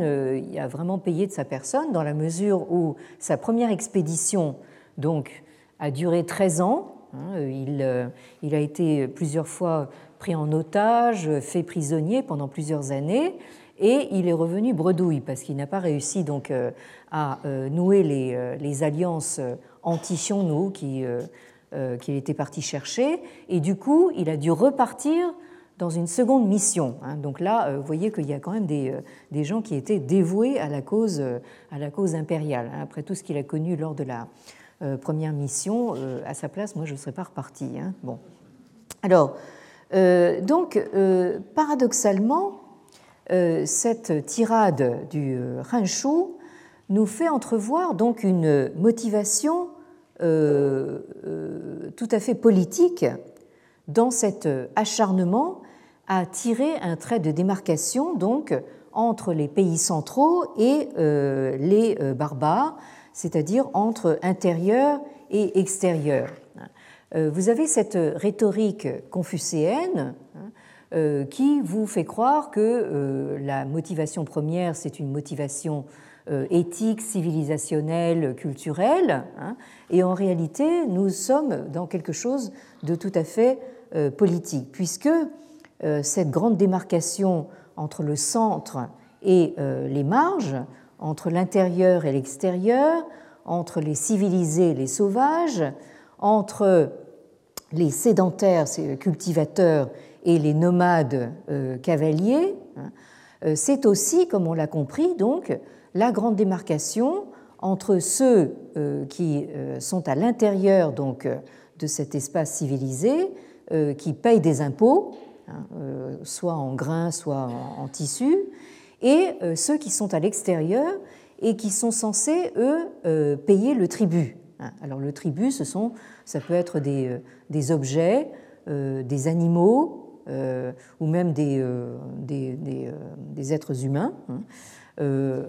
a vraiment payé de sa personne dans la mesure où sa première expédition donc, a duré 13 ans Hein, euh, il, a été plusieurs fois pris en otage, fait prisonnier pendant plusieurs années, et il est revenu bredouille parce qu'il n'a pas réussi donc à nouer les, alliances anti-Xiongnu qu'il était parti chercher, et du coup il a dû repartir dans une seconde mission. Hein. Donc là, vous voyez qu'il y a quand même des, gens qui étaient dévoués à la cause, à la cause impériale. Hein. Après tout ce qu'il a connu lors de la première mission, à sa place, moi je ne serais pas reparti. Hein. Alors, euh, donc, euh, paradoxalement, euh, cette tirade du Hanshu nous fait entrevoir donc une motivation tout à fait politique dans cet acharnement à tirer un trait de démarcation donc entre les pays centraux et les barbares, c'est-à-dire entre intérieur et extérieur. Euh, vous avez cette rhétorique confucéenne hein, euh, qui vous fait croire que euh, la motivation première, c'est une motivation éthique, civilisationnelle, culturelle, hein, et en réalité, nous sommes dans quelque chose de tout à fait politique, puisque cette grande démarcation entre le centre et les marges, entre l'intérieur et l'extérieur, entre les civilisés et les sauvages, entre les sédentaires cultivateurs et les nomades euh, cavaliers, hein, euh, c'est aussi, comme on l'a compris, donc la grande démarcation entre ceux euh, qui sont à l'intérieur donc de cet espace civilisé, qui payent des impôts, hein, soit en grains, soit en, tissu, et ceux qui sont à l'extérieur et qui sont censés, eux, payer le tribut. Hein. Alors le tribut, ça peut être des, euh, objets, euh, des animaux euh, ou même des, êtres humains hein,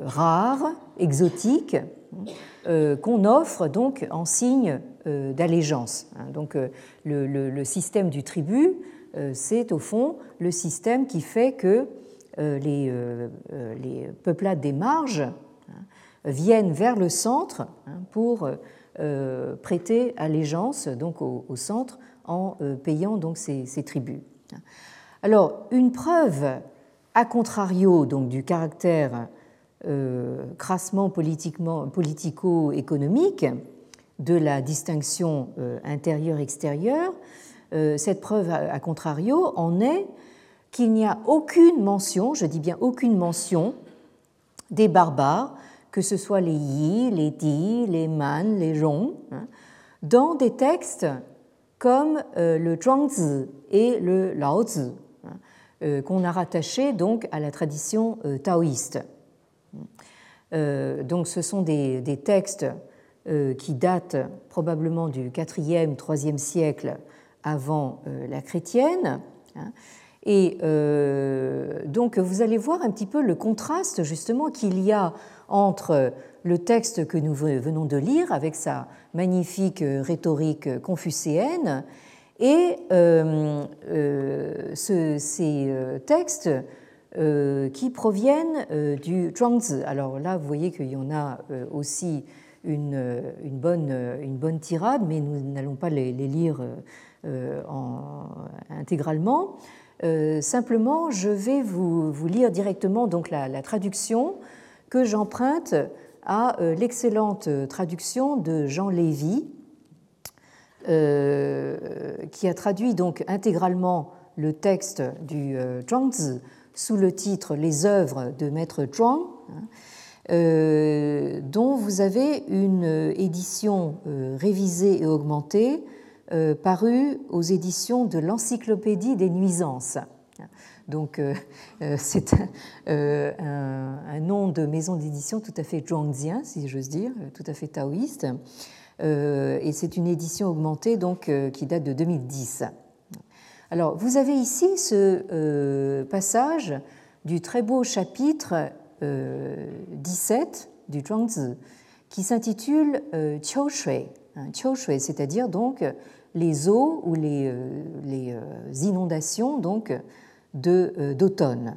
rares, exotiques, qu'on offre donc en signe d'allégeance. Hein. Donc le, système du tribut, c'est au fond le système qui fait que les, les peuplades des marges viennent vers le centre pour euh, prêter allégeance donc au, centre en euh, payant donc ces, tribus. Alors une preuve à contrario donc du caractère euh, crassement politico-économique de la distinction intérieure-extérieure, cette preuve à contrario en est qu'il n'y a aucune mention, je dis bien aucune mention, des barbares que ce soit les Yi, les Di, les Man, les Zhong, hein, dans des textes comme euh, le Zhuangzi et le Laozi, hein, euh, qu'on a rattachés donc à la tradition euh, taoïste. Donc ce sont des, textes qui datent probablement du 4e, 3e siècle avant la chrétienne. Hein, et donc vous allez voir un petit peu le contraste justement qu'il y a entre le texte que nous venons de lire avec sa magnifique rhétorique confucéenne et euh, euh, ces euh, textes qui proviennent du Zhuangzi. Alors là, vous voyez qu'il y en a aussi une, bonne, une bonne tirade, mais nous n'allons pas les, lire intégralement. Simplement, je vais vous, lire directement la, traduction que j'emprunte à euh, l'excellente traduction de Jean Lévy, euh, qui a traduit donc intégralement le texte du euh, Zhuangzi sous le titre Les œuvres de Maître Zhuang, hein, dont vous avez une édition révisée et augmentée parue aux éditions de l'Encyclopédie des nuisances. Donc euh, euh, c'est euh, un, nom de maison d'édition tout à fait zhuangzien, si j'ose dire, tout à fait taoïste. et c'est une édition augmentée donc, qui date de 2010. Alors vous avez ici ce passage du très beau chapitre 17 du Zhuangzi qui s'intitule Qiu Shui, hein, c'est-à-dire donc les eaux ou les, les inondations donc euh, d'automne,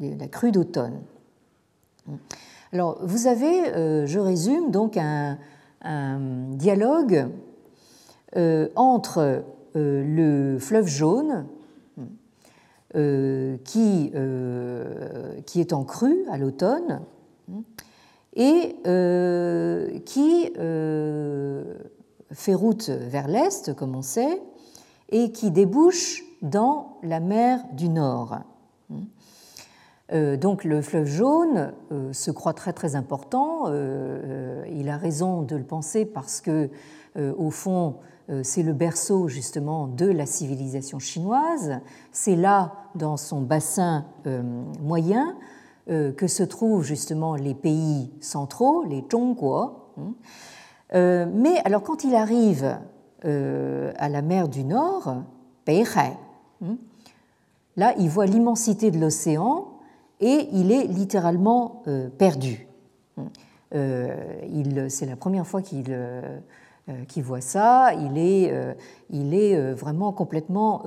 la crue d'automne. Alors, vous avez, euh, je résume, donc un, dialogue euh, entre le fleuve jaune qui, qui est en crue à l'automne et qui fait route vers l'est, comme on sait, et qui débouche dans la mer du Nord. Donc le fleuve jaune se croit très très important. Il a raison de le penser parce que, au fond, euh, c'est le berceau justement de la civilisation chinoise. C'est là, dans son bassin euh, moyen, euh, que se trouvent justement les pays centraux, les Zhongguo. Hein. Mais alors quand il arrive à la mer du Nord, Beihai, hein, là il voit l'immensité de l'océan et il est littéralement perdu. Hein. C'est la première fois qu'il euh, qui voit ça, il est, euh, euh, vraiment complètement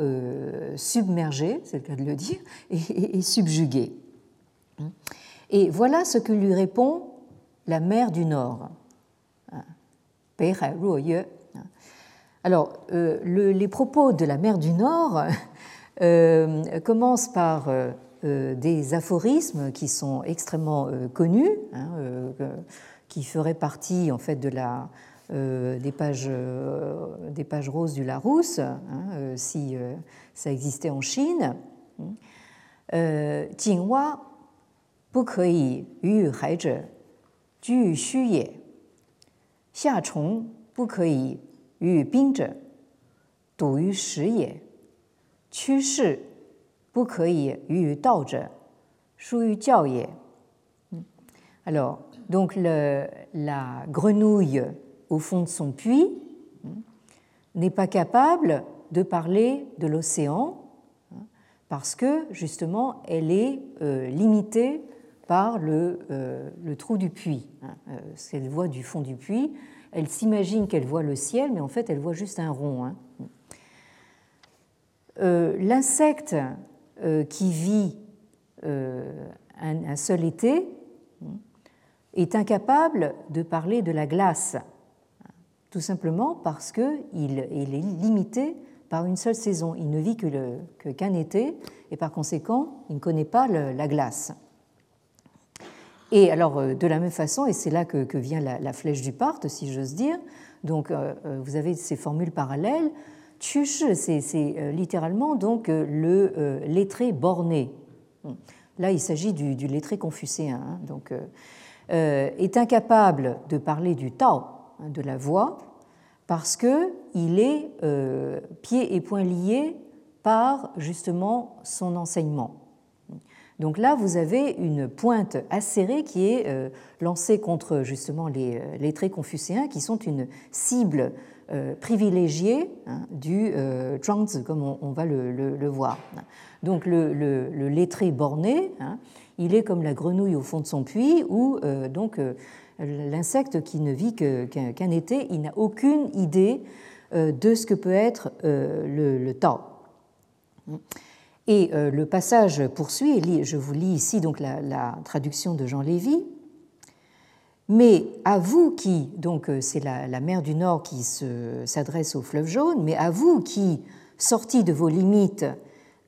submergé, c'est le cas de le dire, et, subjugué. Et voilà ce que lui répond la mer du Nord. Hein. Alors, euh, les propos de la mer du Nord euh, commencent par euh, des aphorismes qui sont extrêmement connus, hein, qui feraient partie en fait de la, des, pages, des pages roses du Larousse, hein, si ça existait en Chine. 夏虫不可以与冰者笃于实也，趋势不可以与道者疏于教也。Alors, donc le, la grenouille au fond de son puits, n'est pas capable de parler de l'océan parce que justement elle est euh, limitée par le, euh, le, trou du puits. Euh, ce qu'elle voit du fond du puits, elle s'imagine qu'elle voit le ciel, mais en fait elle voit juste un rond. Hein. L'insecte qui vit un, seul été est incapable de parler de la glace tout simplement parce qu'il il est limité par une seule saison. Il ne vit que qu'un été et par conséquent, il ne connaît pas la glace. Et alors, euh, de la même façon, et c'est là que, vient la, flèche du part, si j'ose dire, donc euh, euh, vous avez ces formules parallèles. Chush, c'est littéralement donc le lettré borné. Là, il s'agit du, lettré confucéen, hein, donc est incapable de parler du Tao, Hein, de la voix parce qu'il est pieds et poings liés par justement son enseignement. Donc là, vous avez une pointe acérée qui est euh, lancée contre justement les euh, lettrés confucéens, qui sont une cible privilégiée hein, du Zhuangzi, comme on, va le, voir. Donc le, le lettré borné, hein, il est comme la grenouille au fond de son puits, où donc L'insecte qui ne vit qu'un été, il n'a aucune idée euh, de ce que peut être euh, le, Tao. Et euh, le passage poursuit, je vous lis ici donc la, traduction de Jean Lévy. Mais à vous qui, donc c'est la, la, mer du Nord qui s'adresse au fleuve jaune, mais à vous qui, sortis de vos limites,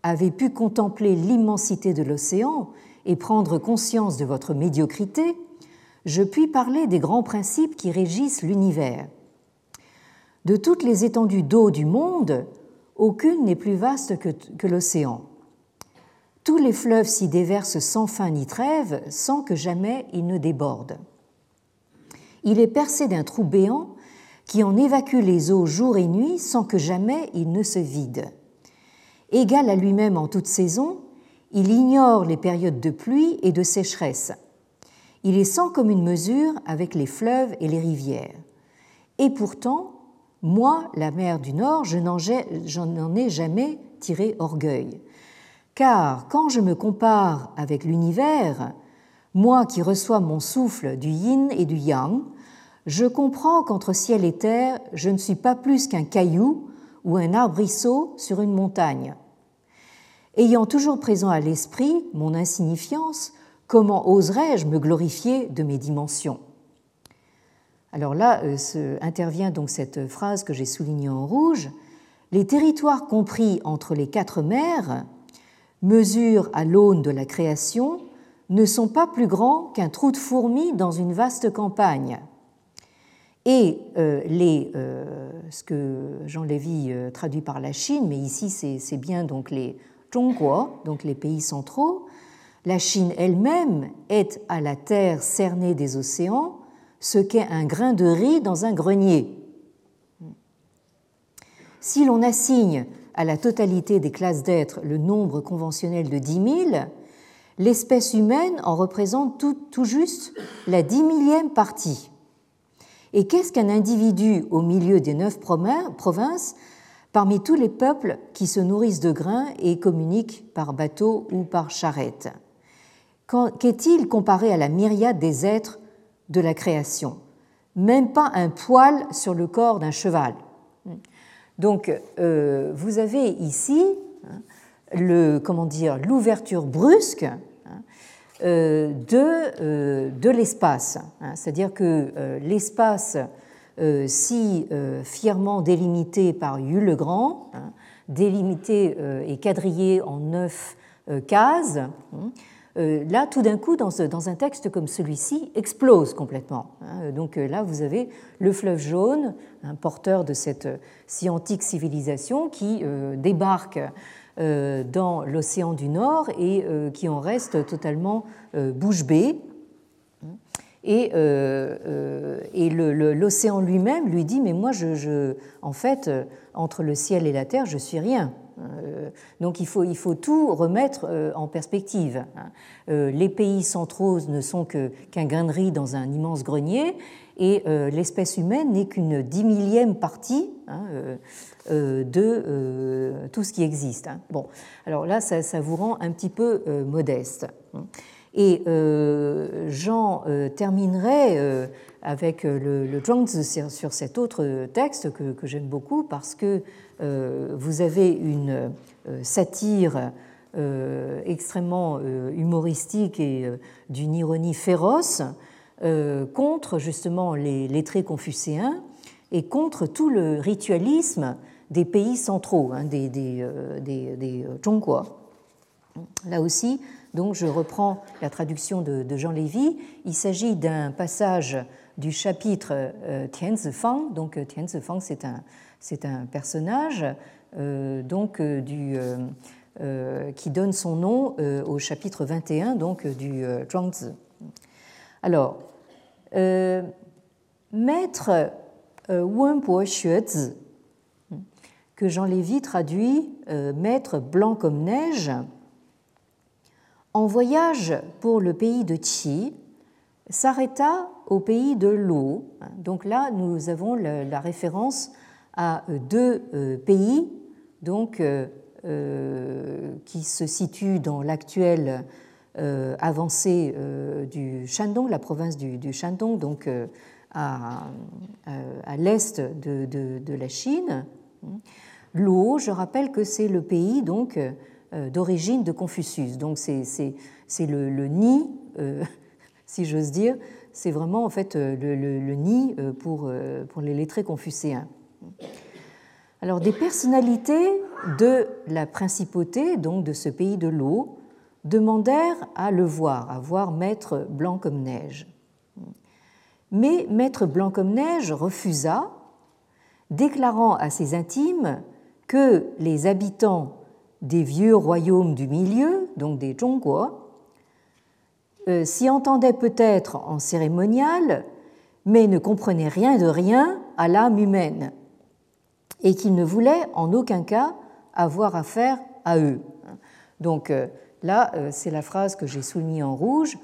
avez pu contempler l'immensité de l'océan et prendre conscience de votre médiocrité, je puis parler des grands principes qui régissent l'univers. De toutes les étendues d'eau du monde, aucune n'est plus vaste que, l'océan. Tous les fleuves s'y déversent sans fin ni trêve, sans que jamais ils ne débordent. Il est percé d'un trou béant qui en évacue les eaux jour et nuit sans que jamais il ne se vide. Égal à lui-même en toute saison, il ignore les périodes de pluie et de sécheresse il est sans commune mesure avec les fleuves et les rivières. Et pourtant, moi, la mer du Nord, je n'en ai jamais tiré orgueil. Car quand je me compare avec l'univers, moi qui reçois mon souffle du yin et du yang, je comprends qu'entre ciel et terre, je ne suis pas plus qu'un caillou ou un arbrisseau sur une montagne. Ayant toujours présent à l'esprit mon insignifiance, Comment oserais-je me glorifier de mes dimensions? Alors là euh, intervient donc cette phrase que j'ai soulignée en rouge. Les territoires compris entre les quatre mers mesurent à l'aune de la création ne sont pas plus grands qu'un trou de fourmi dans une vaste campagne. Et euh, euh, ce que Jean Lévy traduit par la Chine, mais ici c'est bien donc les Zhongguo, donc les pays centraux, la Chine elle-même est à la terre cernée des océans ce qu'est un grain de riz dans un grenier. Si l'on assigne à la totalité des classes d'êtres le nombre conventionnel de 10 000, l'espèce humaine en représente tout, tout juste la dix millième partie. Et qu'est-ce qu'un individu au milieu des neuf provinces parmi tous les peuples qui se nourrissent de grains et communiquent par bateau ou par charrette? Qu'est-il comparé à la myriade des êtres de la création Même pas un poil sur le corps d'un cheval. Donc, euh, vous avez ici hein, le, comment dire, l'ouverture brusque hein, euh, de, euh, de l'espace. Hein. C'est-à-dire que l'espace, si fièrement délimité par Yu le Grand, délimité et quadrillé en neuf cases, là, tout d'un coup, dans, un texte comme celui-ci, explose complètement. Hein. Donc euh, là, vous avez le fleuve jaune, un porteur de cette si antique civilisation, qui euh, débarque dans l'océan du Nord et qui en reste totalement bouche bée. Et, l'océan lui-même lui dit, mais moi, je, en fait, entre le ciel et la terre, je suis rien. Euh, donc il faut, il faut tout remettre euh, en perspective. Hein. Euh, les pays centraux ne sont qu'un grain de riz dans un immense grenier et l'espèce humaine n'est qu'une dix millième partie hein, de tout ce qui existe. Hein. Bon, alors là, ça, vous rend un petit peu modeste. Et j'en terminerai avec le, le sur cet autre texte que, j'aime beaucoup parce que euh, vous avez une euh, satire euh, extrêmement humoristique et d'une ironie féroce contre justement les lettrés confucéens et contre tout le ritualisme des pays centraux, hein, des, des, Là aussi, donc, je reprends la traduction de, Jean Lévy. Il s'agit d'un passage du chapitre Tianzi Fang. Donc, Tianzi Fang, c'est un, c'est un personnage euh, donc, euh, euh, qui donne son nom au chapitre 21 donc, du Zhuangzi. Alors, maître Wenbo Xuezi, que Jean Lévy traduit maître blanc comme neige, en voyage pour le pays de Qi, s'arrêta au pays de l'eau. Donc là, nous avons la référence à euh, deux euh, pays donc, euh, qui se situent dans l'actuelle avancée du Shandong, la province du, Shandong, donc à, à l'est de, de, la Chine. L'eau, je rappelle que c'est le pays donc d'origine de Confucius. Donc c'est, le, le, nid, si j'ose dire, c'est vraiment en fait le, le nid pour, pour les lettrés confucéens. Alors, des personnalités de la principauté, donc de ce pays de l'eau, demandèrent à le voir, à voir Maître Blanc comme neige. Mais Maître Blanc comme neige refusa, déclarant à ses intimes que les habitants des vieux royaumes du milieu, donc des Zhongguo, euh, s'y entendaient peut-être en cérémonial, mais ne comprenaient rien de rien à l'âme humaine et qu'il ne voulait en aucun cas avoir affaire à eux. Donc euh, là, euh, c'est la phrase que j'ai soulignée en rouge.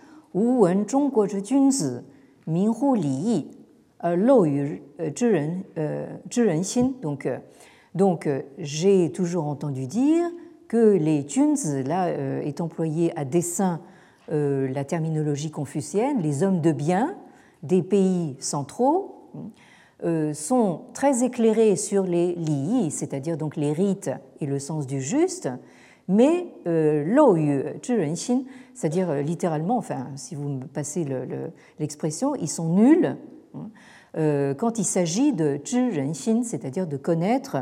Donc, euh, donc j'ai toujours entendu dire que les junzi, là, est employé à dessein la terminologie confucienne, les hommes de bien des pays centraux, sont très éclairés sur les li, c'est-à-dire donc les rites et le sens du juste, mais euh, lo yu c'est-à-dire euh, littéralement, enfin, si vous me passez l'expression, ils sont nuls hein, quand il s'agit de c'est-à-dire de connaître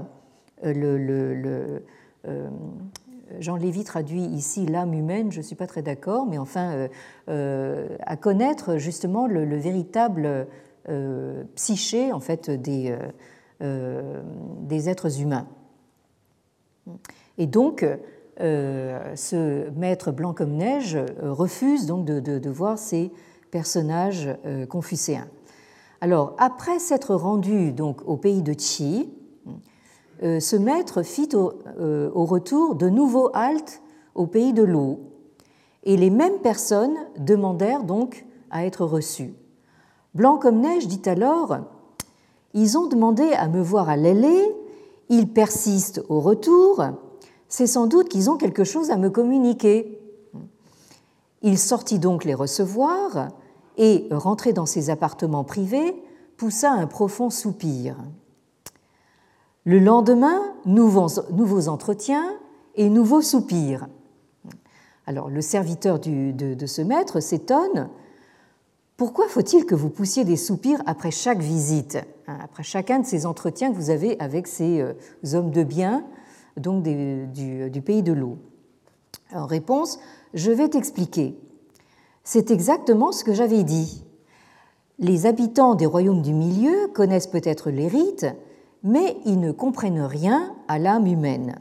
le, Jean Lévy traduit ici l'âme humaine, je ne suis pas très d'accord, mais enfin, à connaître justement le, véritable psyché en fait, des, des êtres humains. Et donc, ce maître blanc comme neige refuse donc de, de voir ces personnages confucéens. Alors, après s'être rendu donc au pays de Qi, euh, ce maître fit euh, au, retour de nouveaux haltes au pays de l'eau, et les mêmes personnes demandèrent donc à être reçues. Blanc comme neige dit alors Ils ont demandé à me voir à l'aller, ils persistent au retour, c'est sans doute qu'ils ont quelque chose à me communiquer. Il sortit donc les recevoir, et, rentré dans ses appartements privés, poussa un profond soupir. Le lendemain, nouveaux, entretiens et nouveaux soupirs. Alors le serviteur de, ce maître s'étonne. Pourquoi faut-il que vous poussiez des soupirs après chaque visite, hein, après chacun de ces entretiens que vous avez avec ces euh, hommes de bien, donc du, du pays de l'eau? En réponse, je vais t'expliquer. C'est exactement ce que j'avais dit. Les habitants des royaumes du milieu connaissent peut-être les rites, mais ils ne comprennent rien à l'âme humaine.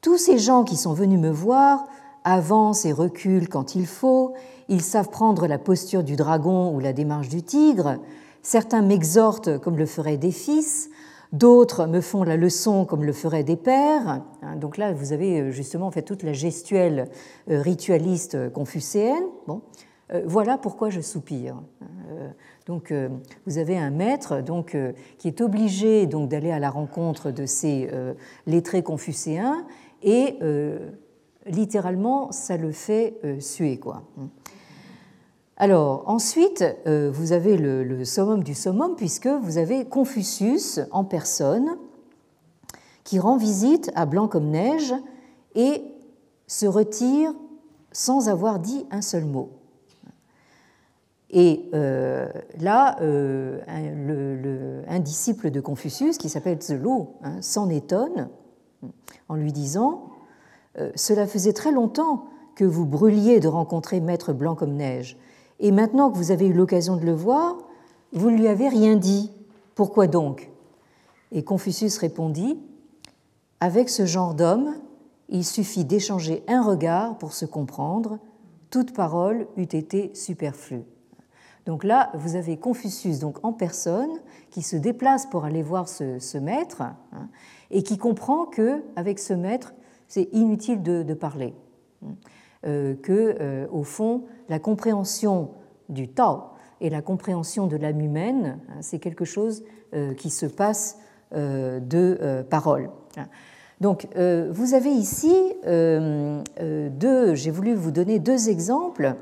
Tous ces gens qui sont venus me voir avancent et reculent quand il faut, ils savent prendre la posture du dragon ou la démarche du tigre, certains m'exhortent comme le feraient des fils, D'autres me font la leçon comme le feraient des pères. Hein, donc là, vous avez euh, justement fait toute la gestuelle euh, ritualiste euh, confucéenne. Bon, voilà pourquoi je soupire. Donc, vous avez un maître donc, qui est obligé donc d'aller à la rencontre de ces lettrés confucéens et littéralement, ça le fait suer. Quoi. Alors ensuite, euh, vous avez le, summum du summum puisque vous avez Confucius en personne qui rend visite à Blanc comme neige et se retire sans avoir dit un seul mot. Et euh, là, euh, un, disciple de Confucius qui s'appelle Zelo hein, s'en étonne en lui disant Cela faisait très longtemps que vous brûliez de rencontrer Maître Blanc comme neige et maintenant que vous avez eu l'occasion de le voir, vous ne lui avez rien dit. Pourquoi donc? Et Confucius répondit, Avec ce genre d'homme, il suffit d'échanger un regard pour se comprendre, toute parole eût été superflue. Donc là, vous avez Confucius donc en personne qui se déplace pour aller voir ce, maître hein, et qui comprend que avec ce maître, c'est inutile de, parler, que euh, au fond, la compréhension du Tao et la compréhension de l'âme humaine, hein, c'est quelque chose euh, qui se passe euh, de euh, parole. Donc, vous avez ici deux, j'ai voulu vous donner deux exemples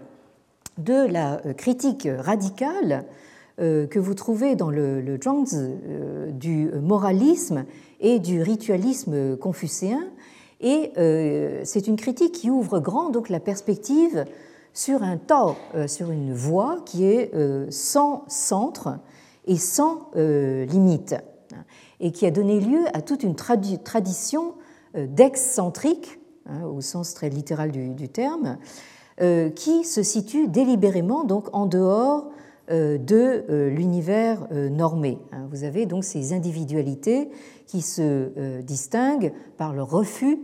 de la critique radicale que vous trouvez dans le, le du moralisme et du ritualisme confucéen. Et c'est une critique qui ouvre grand donc la perspective sur un Tao, euh, sur une voie qui est euh, sans centre et sans euh, limite, et qui a donné lieu à toute une tradition d'excentrique, hein, au sens très littéral du, terme, qui se situe délibérément donc en dehors de l'univers normé. Hein. Vous avez donc ces individualités qui se distinguent par le refus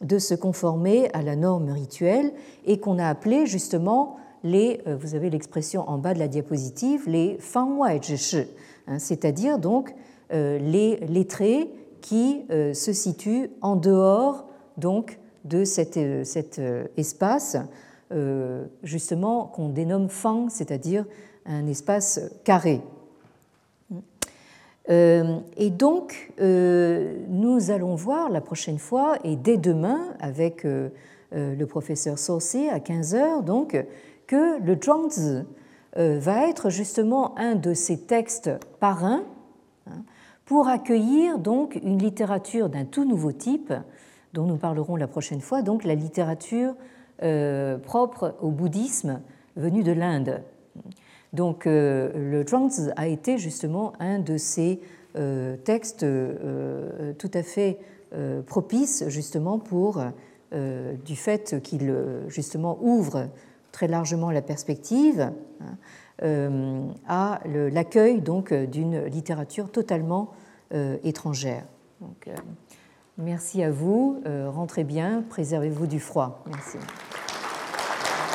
de se conformer à la norme rituelle et qu'on a appelé justement les, euh, vous avez l'expression en bas de la diapositive, les hein, c'est-à-dire donc euh, les lettrés qui euh, se situent en dehors donc de cet, cet espace justement qu'on dénomme fang, c'est-à-dire un espace carré. Euh, et donc, euh, nous allons voir la prochaine fois, et dès demain, avec euh, le professeur Saucé à 15h, donc, que le Zhuangzi va être justement un de ces textes parrains hein, pour accueillir donc une littérature d'un tout nouveau type, dont nous parlerons la prochaine fois, donc la littérature propre au bouddhisme venu de l'Inde. Donc euh, le Zhuangzi a été justement un de ces euh, textes euh, tout à fait propice justement pour, du fait qu'il justement ouvre très largement la perspective hein, à l'accueil donc d'une littérature totalement étrangère. Merci à vous, rentrez bien, préservez-vous du froid. Merci.